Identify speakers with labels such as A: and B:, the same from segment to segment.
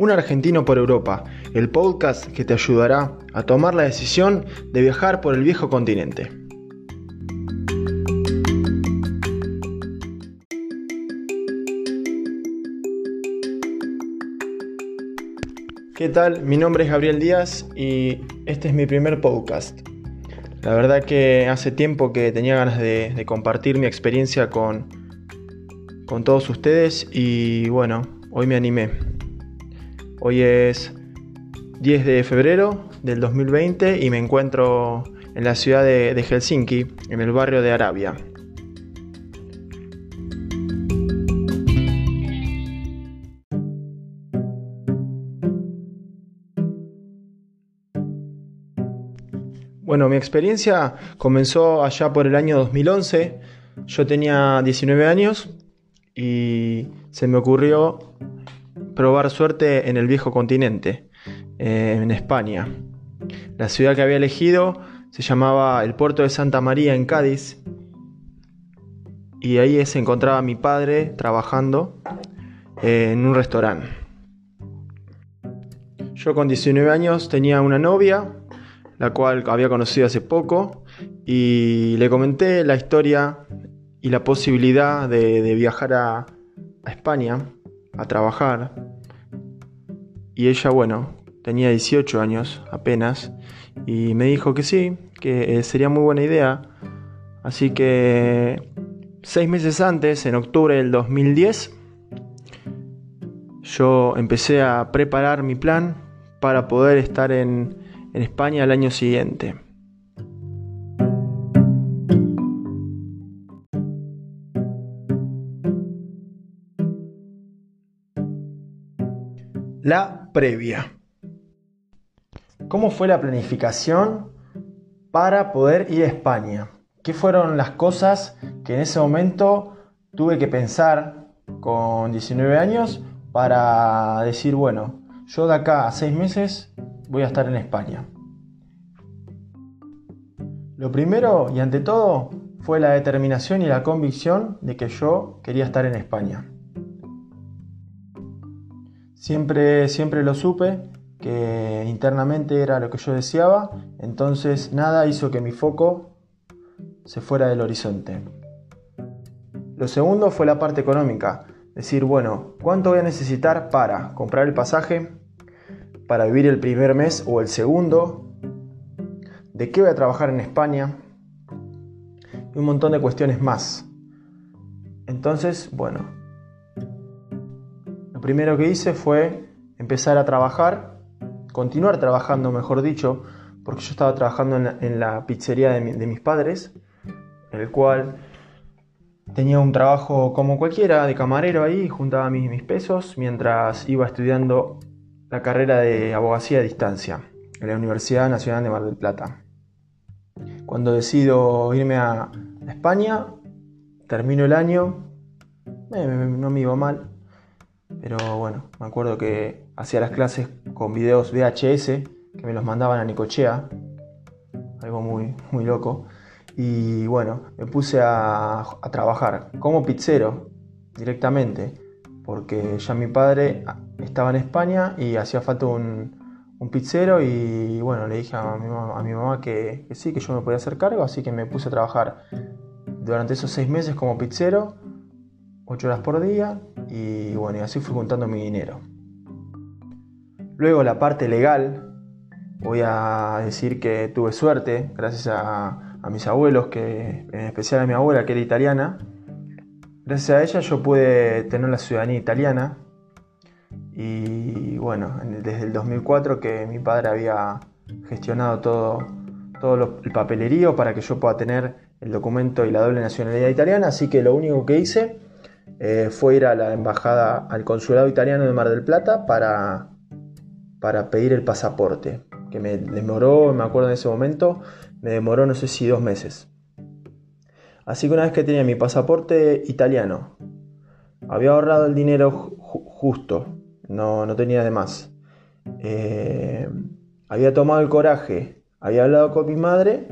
A: Un argentino por Europa, el podcast que te ayudará a tomar la decisión de viajar por el viejo continente. ¿Qué tal? Mi nombre es Gabriel Díaz y este es mi primer podcast. La verdad que hace tiempo que tenía ganas de, compartir mi experiencia con, con todos ustedes y bueno, hoy me animé. Hoy es 10 de febrero del 2020 y me encuentro en la ciudad de, Helsinki, en el barrio de Arabia. Bueno, mi experiencia comenzó allá por el año 2011. Yo tenía 19 años y se me ocurrió probar suerte en el viejo continente, eh, en España. La ciudad que había elegido se llamaba el puerto de Santa María en Cádiz y ahí se encontraba mi padre trabajando eh, en un restaurante. Yo con 19 años tenía una novia, la cual había conocido hace poco, y le comenté la historia y la posibilidad de, viajar a España a trabajar. Y ella, bueno, tenía 18 años apenas y me dijo que sí, que eh, sería muy buena idea. Así que seis meses antes, en octubre del 2010, yo empecé a preparar mi plan para poder estar en, en España el año siguiente. La previa. ¿Cómo fue la planificación para poder ir a España? ¿Qué fueron las cosas que en ese momento tuve que pensar con 19 años para decir, bueno, yo de acá a 6 meses voy a estar en España? Lo primero y ante todo fue la determinación y la convicción de que yo quería estar en España. Siempre, siempre lo supe, que internamente era lo que yo deseaba, entonces nada hizo que mi foco se fuera del horizonte. Lo segundo fue la parte económica, decir, bueno, ¿cuánto voy a necesitar para comprar el pasaje, para vivir el primer mes o el segundo? ¿De qué voy a trabajar en España? Y un montón de cuestiones más. Entonces, bueno, lo primero que hice fue empezar a trabajar, continuar trabajando, mejor dicho, porque yo estaba trabajando en la, pizzería de, mis padres, el cual tenía un trabajo como cualquiera, de camarero ahí, juntaba mis, mis pesos mientras iba estudiando la carrera de abogacía a distancia en la Universidad Nacional de Mar del Plata. Cuando decido irme a España, termino el año, eh, no me iba mal, pero bueno, me acuerdo que hacía las clases con videos VHS que me los mandaban a Nicochea, algo muy, muy loco. Y bueno, me puse a, trabajar como pizzero directamente, porque ya mi padre estaba en España y hacía falta un, pizzero y bueno, le dije a mi, a mi mamá que, que, sí, que yo me podía hacer cargo, así que me puse a trabajar durante esos seis meses como pizzero, ocho horas por día, y bueno, así fui juntando mi dinero. Luego la parte legal, voy a decir que tuve suerte, gracias a, a mis abuelos, que en especial a mi abuela que era italiana. Gracias a ella yo pude tener la ciudadanía italiana. Y bueno, desde el 2004 que mi padre había gestionado todo, todo el papelerío para que yo pueda tener el documento y la doble nacionalidad italiana. Así que lo único que hice eh, fue ir a la embajada, al consulado italiano de Mar del Plata para, para pedir el pasaporte, que me demoró, me acuerdo en ese momento, me demoró no sé si dos meses. Así que una vez que tenía mi pasaporte italiano, había ahorrado el dinero justo, no, no, tenía de más. Eh, había tomado el coraje, había hablado con mi madre,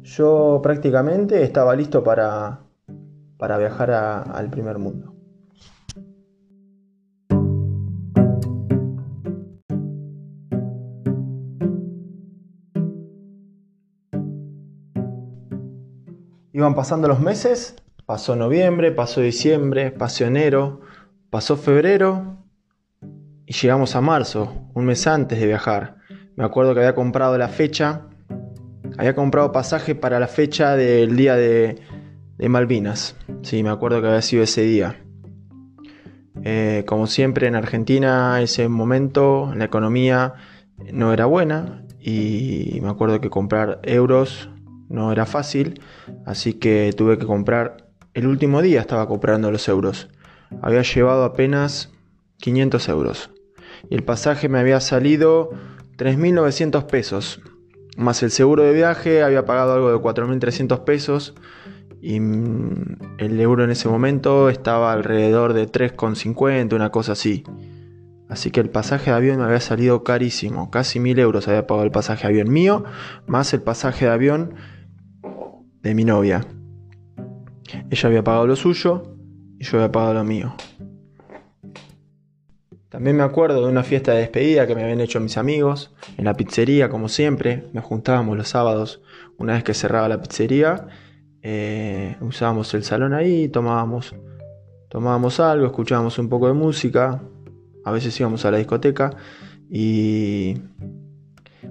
A: yo prácticamente estaba listo para, para viajar al primer mundo. Iban pasando los meses, pasó noviembre, pasó diciembre, pasó enero, pasó febrero y llegamos a marzo, un mes antes de viajar. Me acuerdo que había comprado la fecha, había comprado pasaje para la fecha del día de, Malvinas. Sí, me acuerdo que había sido ese día. Eh, como siempre en Argentina, ese momento la economía no era buena y me acuerdo que comprar euros no era fácil, así que tuve que comprar, el último día estaba comprando los euros. Había llevado apenas 500 euros y el pasaje me había salido 3.900 pesos. Más el seguro de viaje había pagado algo de 4.300 pesos y mm, el euro en ese momento estaba alrededor de 3,50, una cosa así. Así que el pasaje de avión me había salido carísimo, casi 1.000 euros había pagado el pasaje de avión mío, más el pasaje de avión de mi novia. Ella había pagado lo suyo y yo había pagado lo mío. También me acuerdo de una fiesta de despedida que me habían hecho mis amigos, en la pizzería como siempre, nos juntábamos los sábados, una vez que cerraba la pizzería, eh, usábamos el salón ahí, tomábamos, tomábamos algo, escuchábamos un poco de música, a veces íbamos a la discoteca y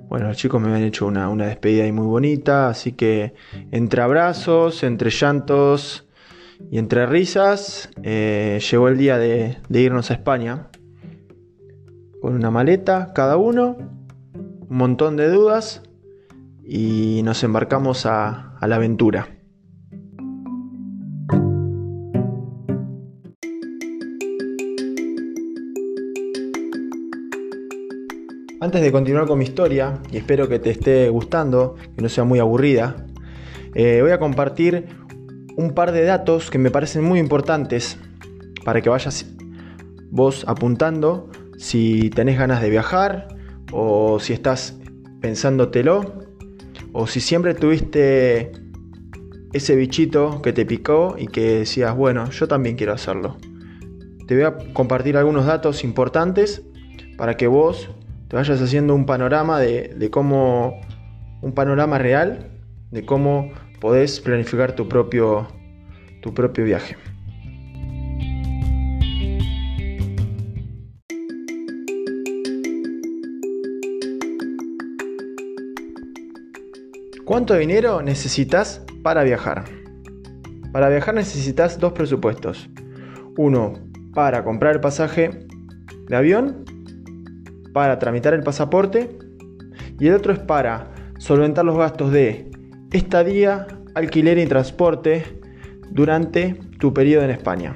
A: bueno, los chicos me habían hecho una, despedida ahí muy bonita, así que entre abrazos, entre llantos y entre risas, eh, llegó el día de, irnos a España. Con una maleta cada uno, un montón de dudas y nos embarcamos a la aventura. Antes de continuar con mi historia, y espero que te esté gustando, que no sea muy aburrida, eh, voy a compartir un par de datos que me parecen muy importantes para que vayas vos apuntando si tenés ganas de viajar o si estás pensándotelo o si siempre tuviste ese bichito que te picó y que decías, bueno, yo también quiero hacerlo. Te voy a compartir algunos datos importantes para que vos te vayas haciendo un panorama de, cómo, un panorama real de cómo podés planificar tu propio, tu propio viaje. ¿Cuánto dinero necesitas para viajar? Para viajar necesitas dos presupuestos. Uno para comprar el pasaje de avión para tramitar el pasaporte y el otro es para solventar los gastos de estadía, alquiler y transporte durante tu periodo en España.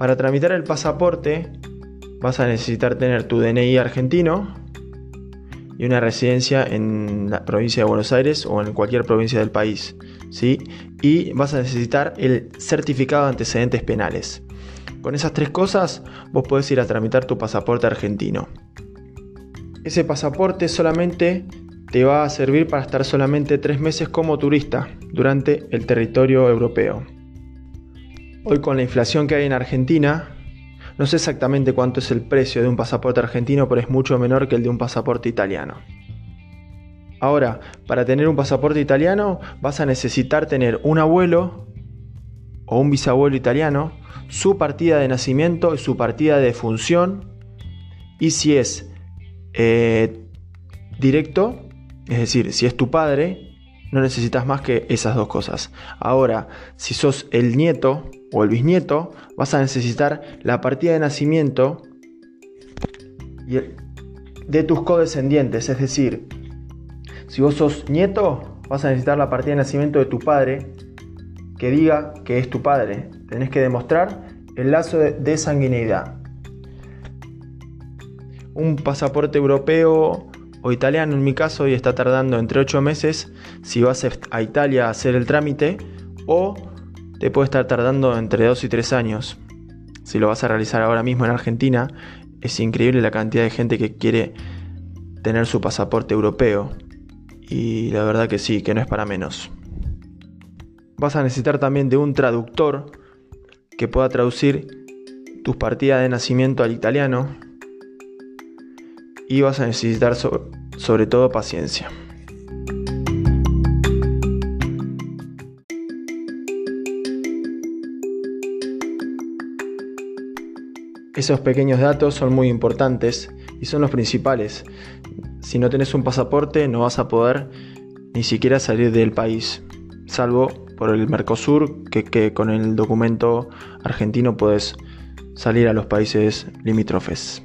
A: Para tramitar el pasaporte vas a necesitar tener tu DNI argentino y una residencia en la provincia de Buenos Aires o en cualquier provincia del país. ¿sí? Y vas a necesitar el certificado de antecedentes penales. Con esas tres cosas vos podés ir a tramitar tu pasaporte argentino. Ese pasaporte solamente te va a servir para estar solamente tres meses como turista durante el territorio europeo. Hoy con la inflación que hay en Argentina, no sé exactamente cuánto es el precio de un pasaporte argentino, pero es mucho menor que el de un pasaporte italiano. Ahora, para tener un pasaporte italiano vas a necesitar tener un abuelo o un bisabuelo italiano, su partida de nacimiento y su partida de función. Y si es eh, directo, es decir, si es tu padre, no necesitas más que esas dos cosas. Ahora, si sos el nieto o el bisnieto, vas a necesitar la partida de nacimiento de tus codescendientes, es decir, si vos sos nieto, vas a necesitar la partida de nacimiento de tu padre que diga que es tu padre. Tenés que demostrar el lazo de, sanguineidad. Un pasaporte europeo o italiano en mi caso y está tardando entre 8 meses si vas a Italia a hacer el trámite o te puede estar tardando entre 2 y 3 años. Si lo vas a realizar ahora mismo en Argentina, es increíble la cantidad de gente que quiere tener su pasaporte europeo y la verdad que sí, que no es para menos. Vas a necesitar también de un traductor que pueda traducir tus partidas de nacimiento al italiano y vas a necesitar sobre todo paciencia. Esos pequeños datos son muy importantes y son los principales. Si no tenés un pasaporte no vas a poder ni siquiera salir del país, salvo por el Mercosur, que, con el documento argentino puedes salir a los países limítrofes.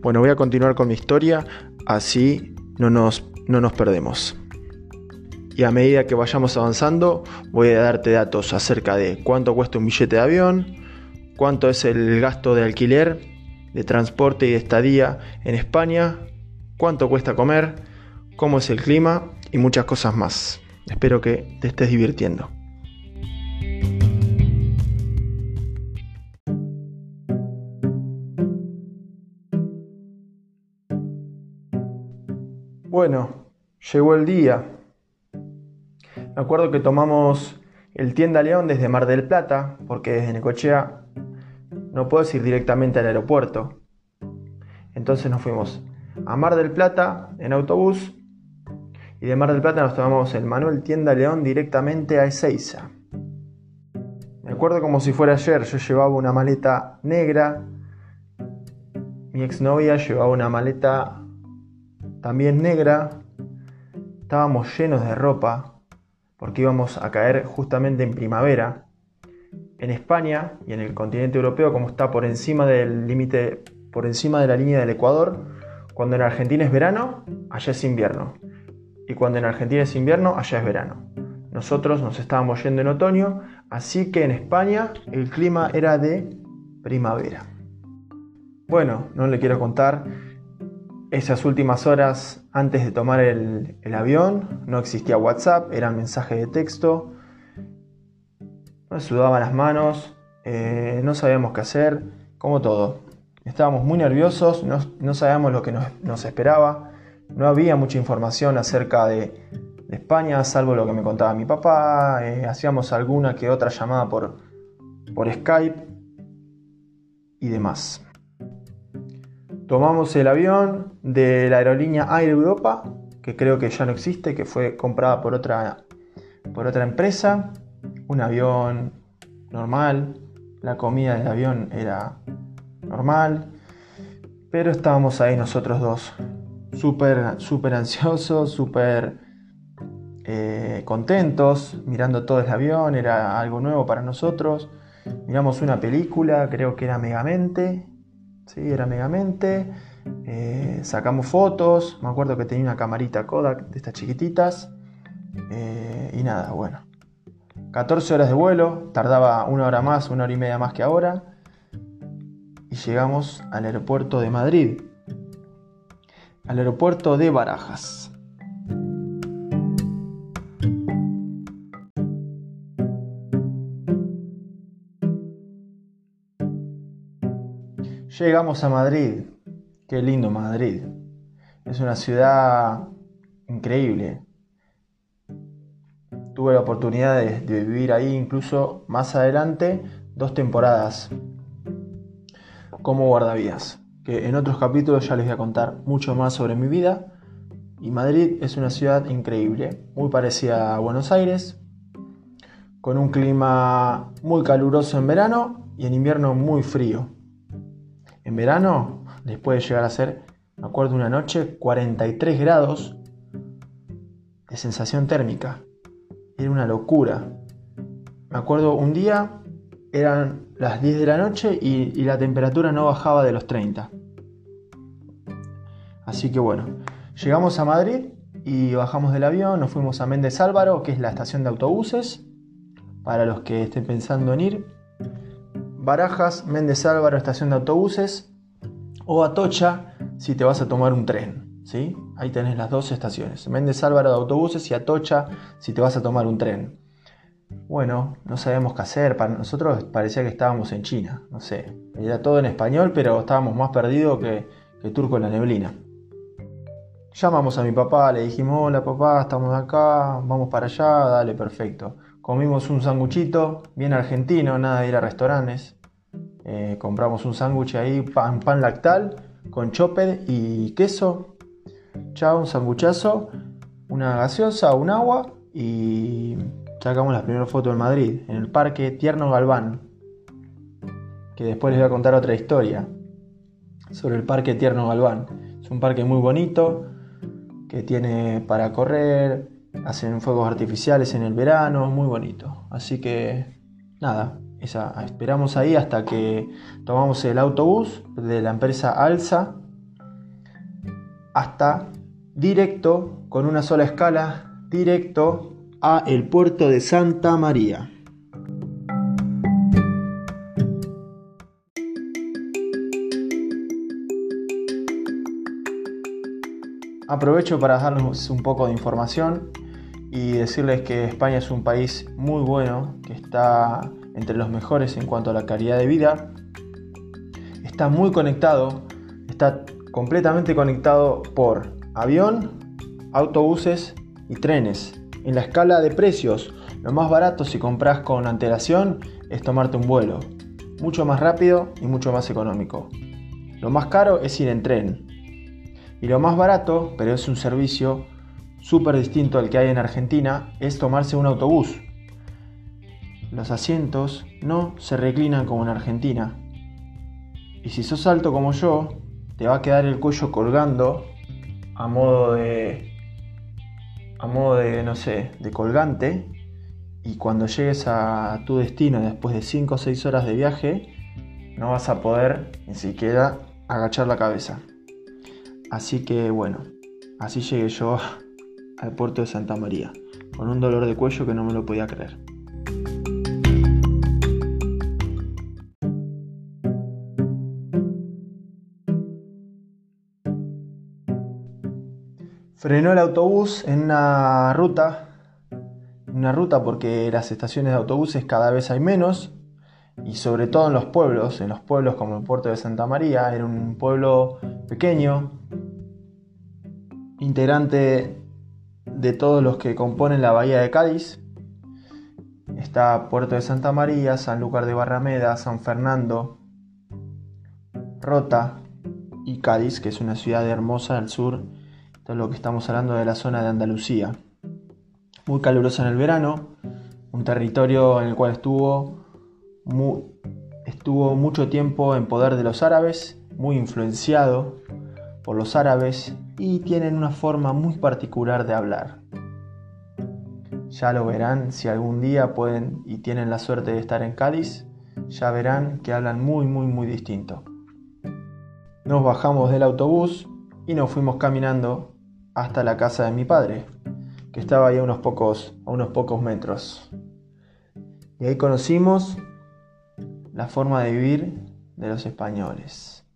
A: Bueno, voy a continuar con mi historia, así no nos, no nos perdemos. Y a medida que vayamos avanzando, voy a darte datos acerca de cuánto cuesta un billete de avión, cuánto es el gasto de alquiler, de transporte y de estadía en España, cuánto cuesta comer, cómo es el clima y muchas cosas más. Espero que te estés divirtiendo. Bueno, llegó el día. Me acuerdo que tomamos el Tienda León desde Mar del Plata, porque desde Necochea no puedo ir directamente al aeropuerto. Entonces nos fuimos a Mar del Plata en autobús y de Mar del Plata nos tomamos el Manuel Tienda León directamente a Ezeiza. Me acuerdo como si fuera ayer, yo llevaba una maleta negra, mi exnovia llevaba una maleta también negra, estábamos llenos de ropa porque íbamos a caer justamente en primavera en España y en el continente europeo, como está por encima del límite, por encima de la línea del Ecuador, cuando en Argentina es verano, allá es invierno. Y cuando en Argentina es invierno, allá es verano. Nosotros nos estábamos yendo en otoño, así que en España el clima era de primavera. Bueno, no le quiero contar esas últimas horas antes de tomar el, avión. No existía WhatsApp, eran mensajes de texto nos sudaban las manos, eh, no sabíamos qué hacer, como todo. Estábamos muy nerviosos, no, sabíamos lo que nos, esperaba, no había mucha información acerca de, España, salvo lo que me contaba mi papá, eh, hacíamos alguna que otra llamada por, por Skype y demás. Tomamos el avión de la aerolínea Air Europa, que creo que ya no existe, que fue comprada por otra, por otra empresa un avión normal, la comida del avión era normal, pero estábamos ahí nosotros dos, súper, súper ansiosos, súper eh, contentos, mirando todo el avión, era algo nuevo para nosotros. Miramos una película, creo que era Megamente, sí, era Megamente. Eh, sacamos fotos, me acuerdo que tenía una camarita Kodak de estas chiquititas. Eh, y nada, bueno, 14 horas de vuelo, tardaba una hora más, una hora y media más que ahora, y llegamos al aeropuerto de Madrid, al aeropuerto de Barajas. Llegamos a Madrid, qué lindo Madrid, es una ciudad increíble, tuve la oportunidad de, vivir ahí incluso más adelante dos temporadas como guardavías, que en otros capítulos ya les voy a contar mucho más sobre mi vida. Y Madrid es una ciudad increíble, muy parecida a Buenos Aires, con un clima muy caluroso en verano y en invierno muy frío. En verano les puede llegar a ser, me acuerdo una noche, 43 grados de sensación térmica era una locura. Me acuerdo un día, eran las 10 de la noche y, la temperatura no bajaba de los 30. Así que bueno, llegamos a Madrid y bajamos del avión, nos fuimos a Méndez Álvaro, que es la estación de autobuses, para los que estén pensando en ir. Barajas, Méndez Álvaro, estación de autobuses, o Atocha, si te vas a tomar un tren. ¿sí? Ahí tenés las dos estaciones. Méndez Álvaro de autobuses y Atocha si te vas a tomar un tren. Bueno, no sabíamos qué hacer. Para nosotros parecía que estábamos en China. No sé. Era todo en español, pero estábamos más perdidos que, que turco en la neblina. Llamamos a mi papá, le dijimos, hola papá, estamos acá, vamos para allá, dale, perfecto. Comimos un sanguchito, bien argentino, nada de ir a restaurantes. Eh, compramos un sándwich ahí, pan, pan lactal, con chopper y queso. Chao, un sanguchazo, una gaseosa, un agua y sacamos la primera foto en Madrid, en el parque Tierno Galván. Que después les voy a contar otra historia sobre el parque Tierno Galván. Es un parque muy bonito que tiene para correr, hacen fuegos artificiales en el verano, muy bonito. Así que nada, esperamos ahí hasta que tomamos el autobús de la empresa Alsa hasta directo, con una sola escala, directo a el puerto de Santa María. Aprovecho para darles un poco de información y decirles que España es un país muy bueno, que está entre los mejores en cuanto a la calidad de vida. Está muy conectado, está completamente conectado por avión, autobuses y trenes. En la escala de precios, lo más barato si compras con antelación es tomarte un vuelo. Mucho más rápido y mucho más económico. Lo más caro es ir en tren. Y lo más barato, pero es un servicio súper distinto al que hay en Argentina, es tomarse un autobús. Los asientos no se reclinan como en Argentina. Y si sos alto como yo, te va a quedar el cuello colgando a modo de a modo de no sé, de colgante y cuando llegues a tu destino después de 5 o 6 horas de viaje, no vas a poder ni siquiera agachar la cabeza. Así que bueno, así llegué yo al puerto de Santa María, con un dolor de cuello que no me lo podía creer. Frenó el autobús en una ruta, una ruta porque las estaciones de autobuses cada vez hay menos y sobre todo en los pueblos, en los pueblos como el puerto de Santa María, era un pueblo pequeño, integrante de todos los que componen la bahía de Cádiz. Está Puerto de Santa María, San Lucar de Barrameda, San Fernando, Rota y Cádiz, que es una ciudad hermosa al sur, todo lo que estamos hablando de la zona de Andalucía. Muy calurosa en el verano, un territorio en el cual estuvo, estuvo mucho tiempo en poder de los árabes, muy influenciado por los árabes y tienen una forma muy particular de hablar. Ya lo verán si algún día pueden y tienen la suerte de estar en Cádiz, ya verán que hablan muy muy muy distinto. Nos bajamos del autobús y nos fuimos caminando hasta la casa de mi padre, que estaba ahí a unos pocos, a unos pocos metros. Y ahí conocimos la forma de vivir de los españoles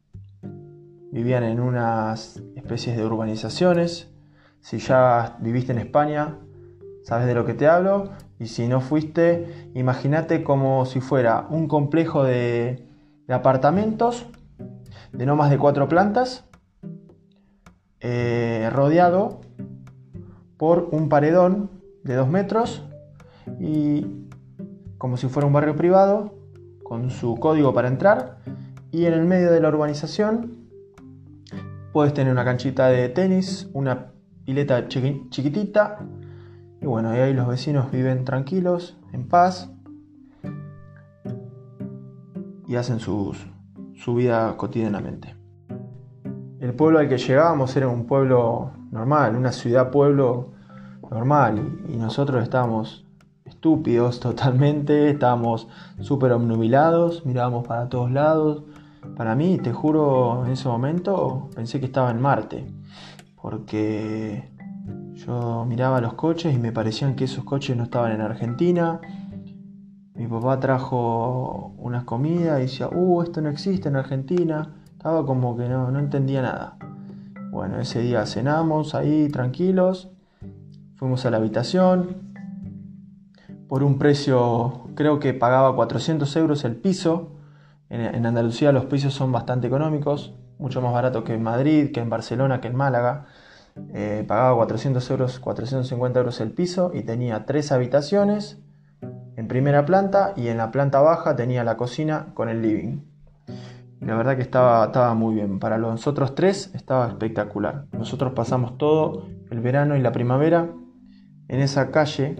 A: vivían en unas especies de urbanizaciones. Si ya viviste en España, sabes de lo que te hablo. Y si no fuiste, imagínate como si fuera un complejo de, apartamentos de no más de cuatro plantas, eh, rodeado por un paredón de dos metros y como si fuera un barrio privado, con su código para entrar, y en el medio de la urbanización Puedes tener una canchita de tenis, una pileta chiquitita. Y bueno, ahí los vecinos viven tranquilos, en paz. Y hacen su vida cotidianamente. El pueblo al que llegábamos era un pueblo normal, una ciudad-pueblo normal. Y, nosotros estábamos estúpidos totalmente, estábamos súper obnubilados, mirábamos para todos lados para mí, te juro, en ese momento pensé que estaba en Marte, porque yo miraba los coches y me parecían que esos coches no estaban en Argentina. Mi papá trajo unas comidas y decía, uh, esto no existe en Argentina. Estaba como que no, no entendía nada. Bueno, ese día cenamos ahí tranquilos, fuimos a la habitación, por un precio, creo que pagaba 400 euros el piso, en, Andalucía los precios son bastante económicos, mucho más barato que en Madrid, que en Barcelona, que en Málaga. Eh, pagaba 400 euros, 450 euros el piso y tenía tres habitaciones en primera planta y en la planta baja tenía la cocina con el living. La verdad que estaba, estaba muy bien. Para los otros tres estaba espectacular. Nosotros pasamos todo el verano y la primavera en esa calle,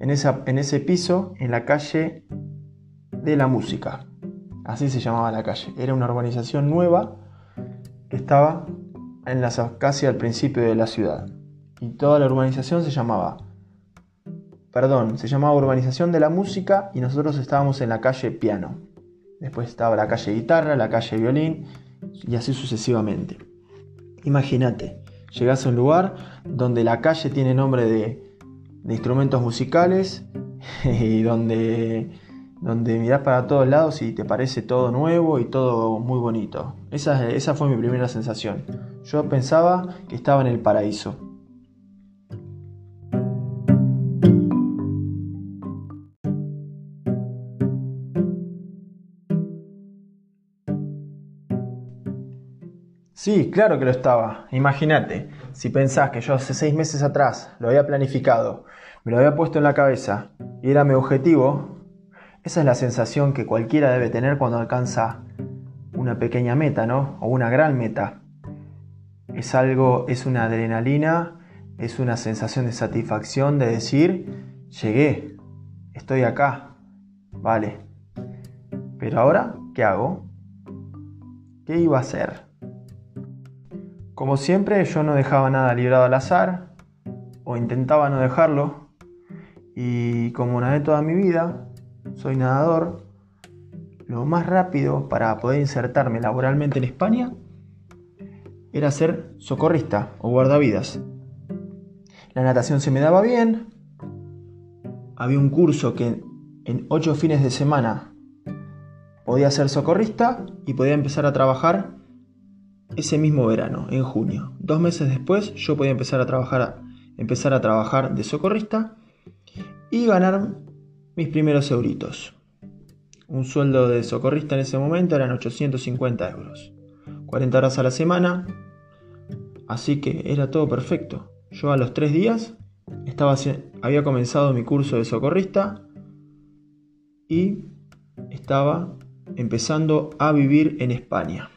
A: en, esa, en ese piso, en la calle de la música. Así se llamaba la calle. Era una urbanización nueva que estaba en la, casi al principio de la ciudad. Y toda la urbanización se llamaba, perdón, se llamaba Urbanización de la Música y nosotros estábamos en la calle Piano. Después estaba la calle Guitarra, la calle Violín y así sucesivamente. Imagínate, llegas a un lugar donde la calle tiene nombre de, de instrumentos musicales y donde donde mirás para todos lados y te parece todo nuevo y todo muy bonito. Esa, esa fue mi primera sensación. Yo pensaba que estaba en el paraíso. Sí, claro que lo estaba. Imagínate, si pensás que yo hace seis meses atrás lo había planificado, me lo había puesto en la cabeza y era mi objetivo, esa es la sensación que cualquiera debe tener cuando alcanza una pequeña meta, ¿no? O una gran meta. Es algo, es una adrenalina, es una sensación de satisfacción de decir, llegué, estoy acá, vale. Pero ahora, ¿qué hago? ¿Qué iba a hacer? Como siempre, yo no dejaba nada librado al azar, o intentaba no dejarlo, y como nadé toda mi vida, soy nadador, lo más rápido para poder insertarme laboralmente en España era ser socorrista o guardavidas. La natación se me daba bien, había un curso que en ocho fines de semana podía ser socorrista y podía empezar a trabajar ese mismo verano, en junio. Dos meses después yo podía empezar a trabajar, empezar a trabajar de socorrista y ganar mis primeros euritos. Un sueldo de socorrista en ese momento eran 850 euros. 40 horas a la semana. Así que era todo perfecto. Yo a los tres días estaba, había comenzado mi curso de socorrista y estaba empezando a vivir en España.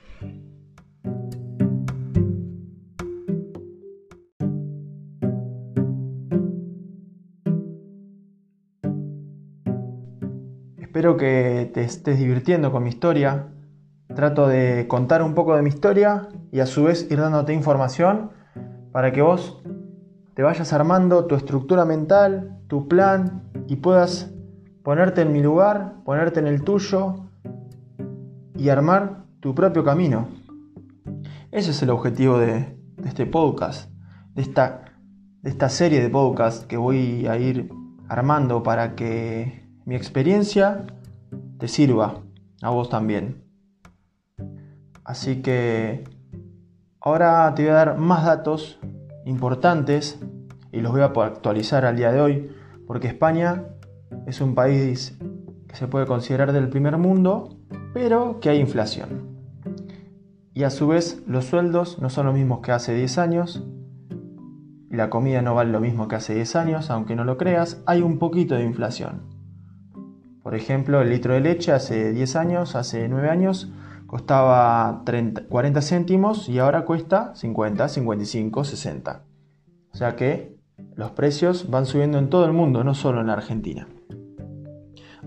A: Espero que te estés divirtiendo con mi historia. Trato de contar un poco de mi historia y a su vez ir dándote información para que vos te vayas armando tu estructura mental, tu plan y puedas ponerte en mi lugar, ponerte en el tuyo y armar tu propio camino. Ese es el objetivo de, este podcast, de esta, de esta serie de podcasts que voy a ir armando para que mi experiencia te sirva a vos también. Así que ahora te voy a dar más datos importantes y los voy a actualizar al día de hoy porque España es un país que se puede considerar del primer mundo, pero que hay inflación. Y a su vez los sueldos no son los mismos que hace 10 años, la comida no vale lo mismo que hace 10 años, aunque no lo creas, hay un poquito de inflación. Por ejemplo, el litro de leche hace 10 años, hace 9 años, costaba 40 céntimos y ahora cuesta 50, 55, 60. O sea que los precios van subiendo en todo el mundo, no solo en la Argentina.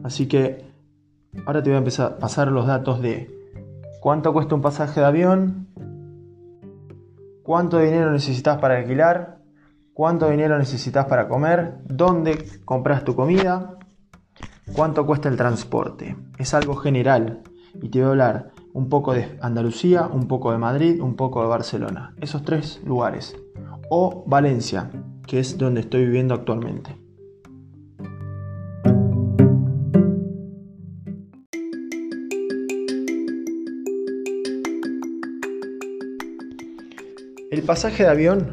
A: Así que ahora te voy a empezar a pasar los datos de cuánto cuesta un pasaje de avión, cuánto dinero necesitas para alquilar, cuánto dinero necesitas para comer, dónde compras tu comida, ¿Cuánto cuesta el transporte? Es algo general y te voy a hablar un poco de Andalucía, un poco de Madrid, un poco de Barcelona. Esos tres lugares. O Valencia, que es donde estoy viviendo actualmente. El pasaje de avión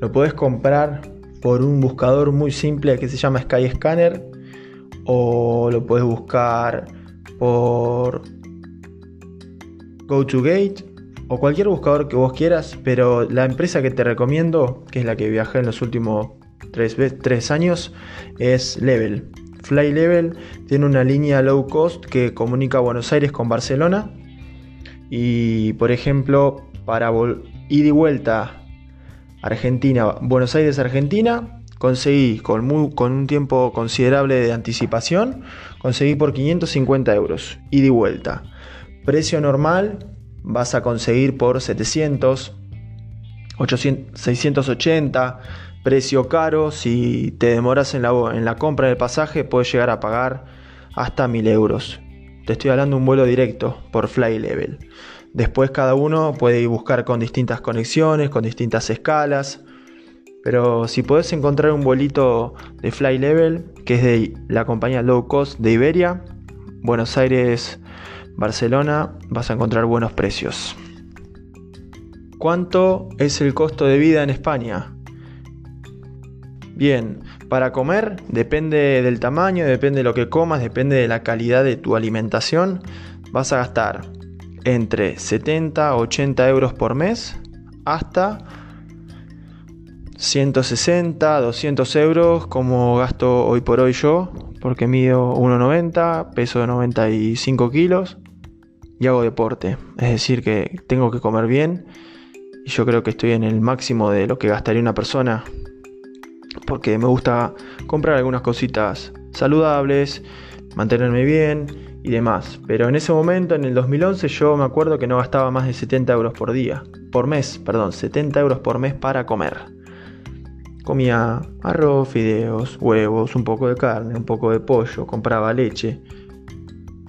A: lo puedes comprar por un buscador muy simple que se llama Skyscanner o lo puedes buscar por GoToGate o cualquier buscador que vos quieras, pero la empresa que te recomiendo, que es la que viajé en los últimos tres, años, es Level. Fly Level tiene una línea low cost que comunica Buenos Aires con Barcelona Y por ejemplo, para ir y vuelta Argentina, Buenos Aires, Argentina, conseguí con, un tiempo considerable de anticipación, conseguí por 550 euros, ida y vuelta. Precio normal vas a conseguir por 700, 800, 680. Precio caro, si te demoras en la, en la compra del pasaje, puedes llegar a pagar hasta 1000 euros. Te estoy hablando de un vuelo directo por Fly Level. Después cada uno puede ir buscar con distintas conexiones, con distintas escalas. Pero si podés encontrar un vuelito de Fly Level, que es de la compañía low cost de Iberia, Buenos Aires, Barcelona, vas a encontrar buenos precios. ¿Cuánto es el costo de vida en España? Bien, para comer depende del tamaño, depende de lo que comas, depende de la calidad de tu alimentación. Vas a gastar entre 70 a 80 euros por mes hasta 160, 200 euros como gasto hoy por hoy yo, porque mido 1,90, peso de 95 kilos y hago deporte. Es decir, que tengo que comer bien y yo creo que estoy en el máximo de lo que gastaría una persona, porque me gusta comprar algunas cositas saludables, mantenerme bien y demás. Pero en ese momento, en el 2011, yo me acuerdo que no gastaba más de 70 euros por día, por mes, perdón, 70 euros por mes para comer. Comía arroz, fideos, huevos, un poco de carne, un poco de pollo, compraba leche.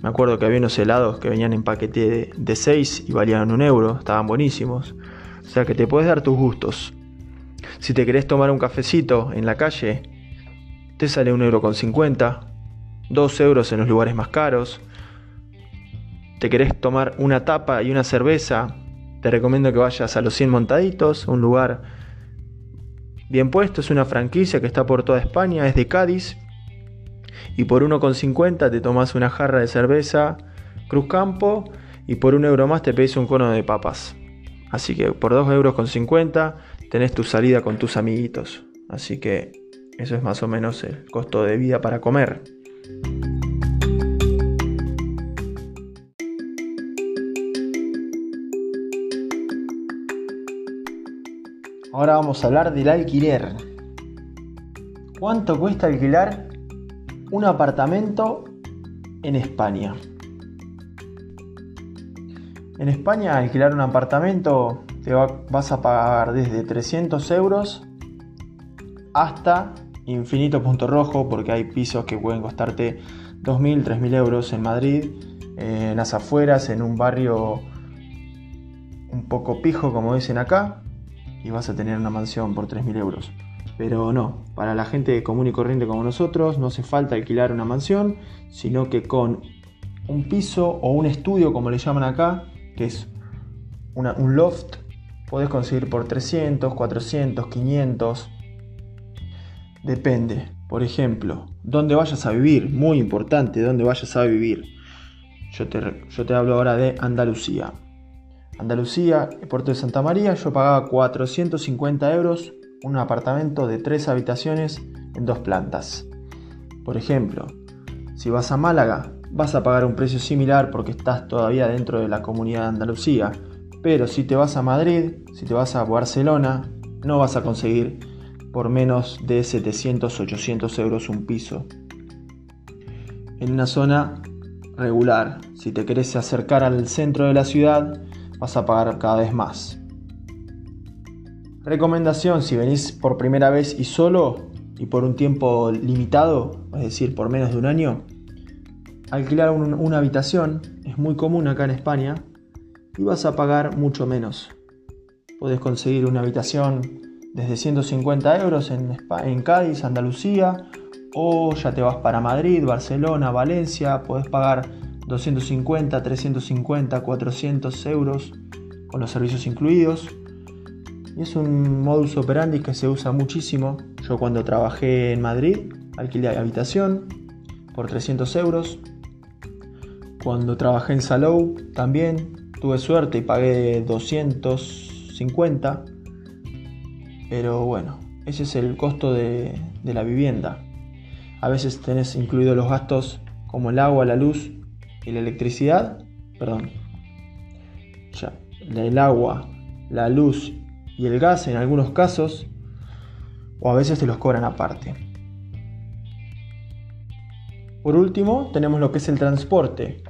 A: Me acuerdo que había unos helados que venían en paquete de 6 y valían un euro, estaban buenísimos. O sea que te puedes dar tus gustos. Si te querés tomar un cafecito en la calle, te sale un euro con 50, 2 euros en los lugares más caros. Te querés tomar una tapa y una cerveza, te recomiendo que vayas a los 100 montaditos, un lugar Bien puesto es una franquicia que está por toda España, es de Cádiz. Y por 1,50 te tomas una jarra de cerveza Cruz Campo y por un euro más te pedís un cono de papas. Así que por 2,50 euros tenés tu salida con tus amiguitos. Así que eso es más o menos el costo de vida para comer. Ahora vamos a hablar del alquiler. ¿Cuánto cuesta alquilar un apartamento en España? En España alquilar un apartamento te vas a pagar desde 300 euros hasta infinito punto rojo porque hay pisos que pueden costarte 2.000, 3.000 euros en Madrid, en las afueras, en un barrio un poco pijo como dicen acá, y vas a tener una mansión por 3.000 euros. Pero no, para la gente común y corriente como nosotros no hace falta alquilar una mansión, sino que con un piso o un estudio, como le llaman acá, que es un loft, podés conseguir por 300, 400, 500. Depende. Por ejemplo, dónde vayas a vivir, muy importante, dónde vayas a vivir. Yo te, yo te hablo ahora de Andalucía. Andalucía, Puerto de Santa María, yo pagaba 450 euros un apartamento de tres habitaciones en dos plantas. Por ejemplo, si vas a Málaga, vas a pagar un precio similar porque estás todavía dentro de la comunidad de Andalucía. Pero si te vas a Madrid, si te vas a Barcelona, no vas a conseguir por menos de 700-800 euros un piso. En una zona regular, si te querés acercar al centro de la ciudad, vas a pagar cada vez más. Recomendación, si venís por primera vez y solo y por un tiempo limitado, es decir, por menos de un año, alquilar una habitación es muy común acá en España y vas a pagar mucho menos. Puedes conseguir una habitación desde 150 euros en, en Cádiz, Andalucía, o ya te vas para Madrid, Barcelona, Valencia, puedes pagar 250, 350, 400 euros con los servicios incluidos. Y es un modus operandi que se usa muchísimo. Yo cuando trabajé en Madrid alquilé habitación por 300 euros. Cuando trabajé en Salou también tuve suerte y pagué 250. Pero bueno, ese es el costo de, de la vivienda. A veces tenés incluidos los gastos como el agua, la luz y la electricidad, perdón. ya, el agua, la luz y el gas en algunos casos, o a veces te los cobran aparte. Por último, tenemos lo que es el transporte.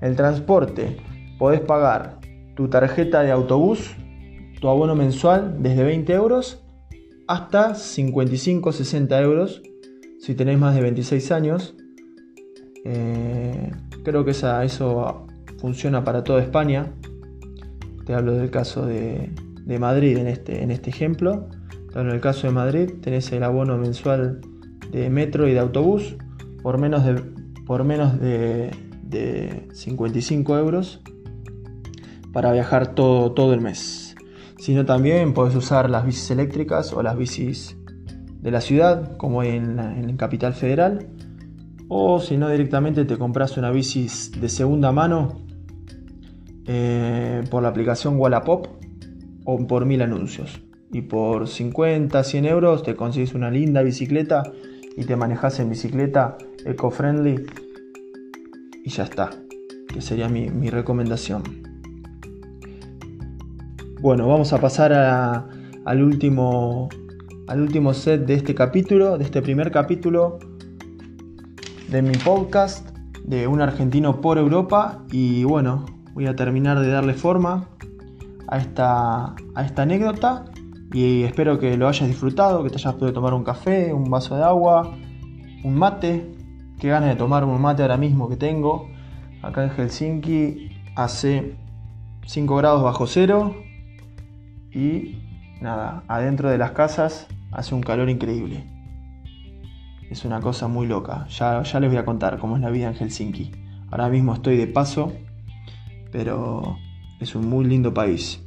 A: El transporte, podés pagar tu tarjeta de autobús, tu abono mensual desde 20 euros hasta 55-60 euros si tenés más de 26 años. Eh, creo que eso funciona para toda España. Te hablo del caso de, Madrid en este, este ejemplo. En el caso de Madrid tenés el abono mensual de metro y de autobús por menos de, por menos de, 55 euros para viajar todo, el mes. Sino también puedes usar las bicis eléctricas o las bicis de la ciudad, como en, en Capital Federal. O si no, directamente te compras una bici de segunda mano eh, por la aplicación Wallapop o por mil anuncios. Y por 50, 100 euros te consigues una linda bicicleta y te manejas en bicicleta eco-friendly y ya está, que sería mi, recomendación. Bueno, vamos a pasar al, último, al último set de este capítulo, de este primer capítulo de mi podcast de un argentino por Europa y bueno, voy a terminar de darle forma a esta, a esta anécdota y espero que lo hayas disfrutado, que te hayas podido tomar un café, un vaso de agua, un mate Qué ganas de tomar un mate ahora mismo que tengo. Acá en Helsinki hace 5 grados bajo cero. Y nada, adentro de las casas hace un calor increíble. Es una cosa muy loca. Ya, ya les voy a contar cómo es la vida en Helsinki. Ahora mismo estoy de paso, pero es un muy lindo país.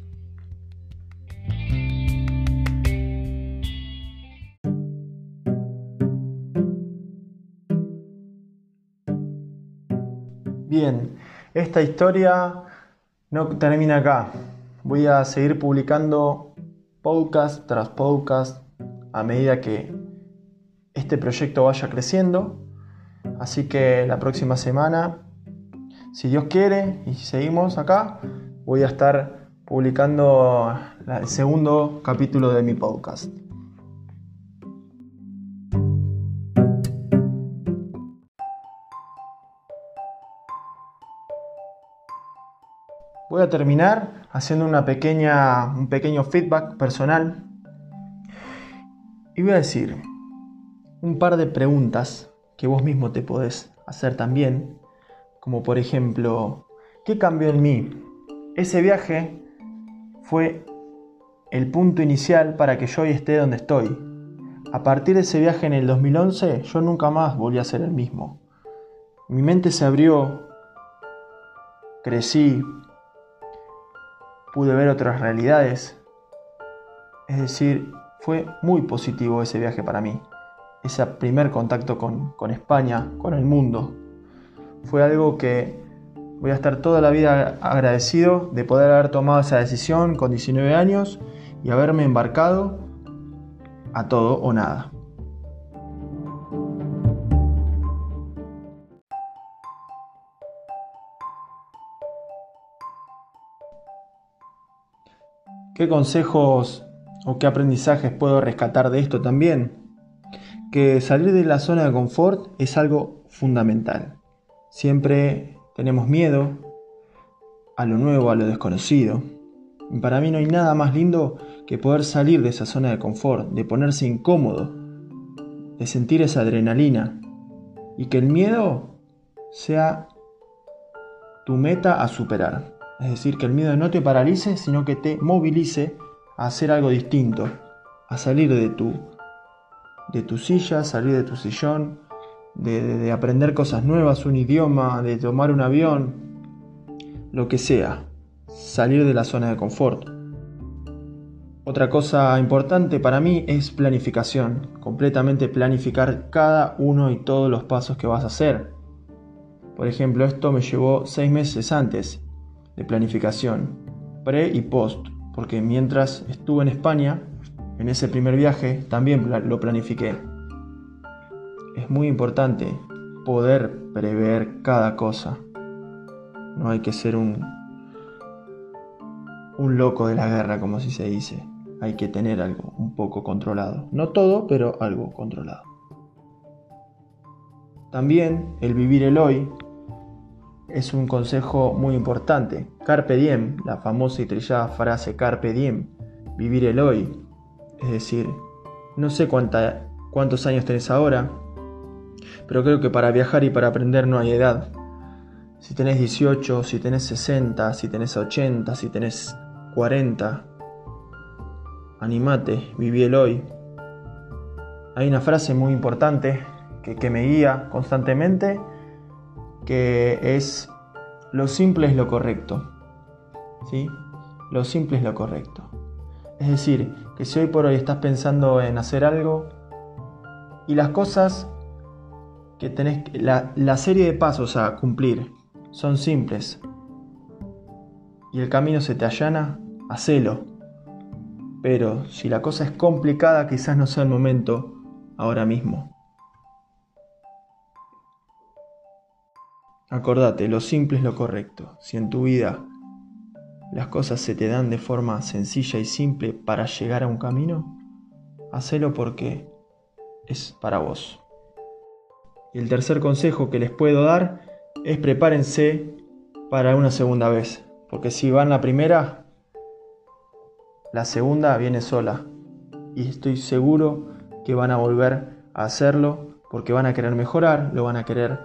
A: Bien, esta historia no termina acá. Voy a seguir publicando podcast tras podcast a medida que este proyecto vaya creciendo. Así que la próxima semana, si Dios quiere y seguimos acá, voy a estar publicando el segundo capítulo de mi podcast. Voy a terminar haciendo una pequeña, un pequeño feedback personal y voy a decir un par de preguntas que vos mismo te podés hacer también, como por ejemplo, ¿qué cambió en mí? Ese viaje fue el punto inicial para que yo hoy esté donde estoy. A partir de ese viaje en el 2011, yo nunca más volví a ser el mismo. Mi mente se abrió, crecí, pude ver otras realidades. Es decir, fue muy positivo ese viaje para mí. Ese primer contacto con, España, con el mundo. Fue algo que voy a estar toda la vida agradecido de poder haber tomado esa decisión con 19 años y haberme embarcado a todo o nada. ¿Qué consejos o qué aprendizajes puedo rescatar de esto también? Que salir de la zona de confort es algo fundamental. Siempre tenemos miedo a lo nuevo, a lo desconocido. Y para mí no hay nada más lindo que poder salir de esa zona de confort, de ponerse incómodo, de sentir esa adrenalina y que el miedo sea tu meta a superar. Es decir, que el miedo no te paralice, sino que te movilice a hacer algo distinto, a salir de tu, de tu silla, salir de tu sillón, de, aprender cosas nuevas, un idioma, de tomar un avión, lo que sea, salir de la zona de confort. Otra cosa importante para mí es planificación, completamente planificar cada uno y todos los pasos que vas a hacer. Por ejemplo, esto me llevó seis meses antes de planificación, pre y post, porque mientras estuve en España, en ese primer viaje, también lo planifiqué. Es muy importante poder prever cada cosa. No hay que ser un, un loco de la guerra, como si se dice. Hay que tener algo un poco controlado. No todo, pero algo controlado. También el vivir el hoy es un consejo muy importante. Carpe diem, la famosa y trillada frase carpe diem, vivir el hoy. Es decir, no sé cuántos años tenés ahora, pero creo que para viajar y para aprender no hay edad. Si tenés 18, si tenés 60, si tenés 80, si tenés 40, animate, viví el hoy. Hay una frase muy importante que, que me guía constantemente, que es lo simple es lo correcto. ¿Sí? Lo simple es lo correcto. Es decir, que si hoy por hoy estás pensando en hacer algo y las cosas que tenés, la, la serie de pasos a cumplir son simples y el camino se te allana, hacelo. Pero si la cosa es complicada, quizás no sea el momento ahora mismo. Acordate, lo simple es lo correcto. Si en tu vida las cosas se te dan de forma sencilla y simple para llegar a un camino, hacelo porque es para vos. Y el tercer consejo que les puedo dar es prepárense para una segunda vez. Porque si van la primera, la segunda viene sola. Y estoy seguro que van a volver a hacerlo porque van a querer mejorar, lo van a querer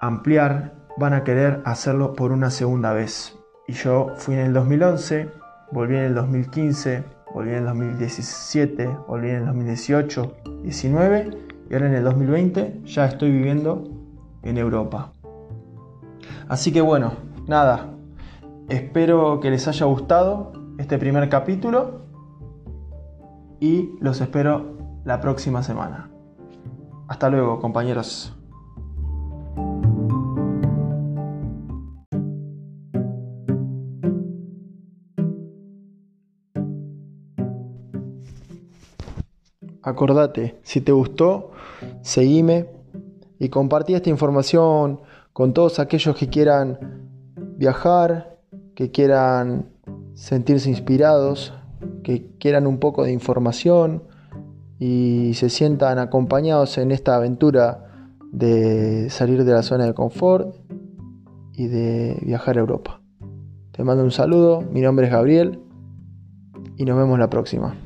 A: ampliar, van a querer hacerlo por una segunda vez. Y yo fui en el 2011, volví en el 2015, volví en el 2017, volví en el 2018, 19 y ahora en el 2020 ya estoy viviendo en Europa. Así que bueno, nada, espero que les haya gustado este primer capítulo y los espero la próxima semana. Hasta luego, compañeros. Acordate, si te gustó, seguime y compartí esta información con todos aquellos que quieran viajar, que quieran sentirse inspirados, que quieran un poco de información y se sientan acompañados en esta aventura de salir de la zona de confort y de viajar a Europa. Te mando un saludo, mi nombre es Gabriel y nos vemos la próxima.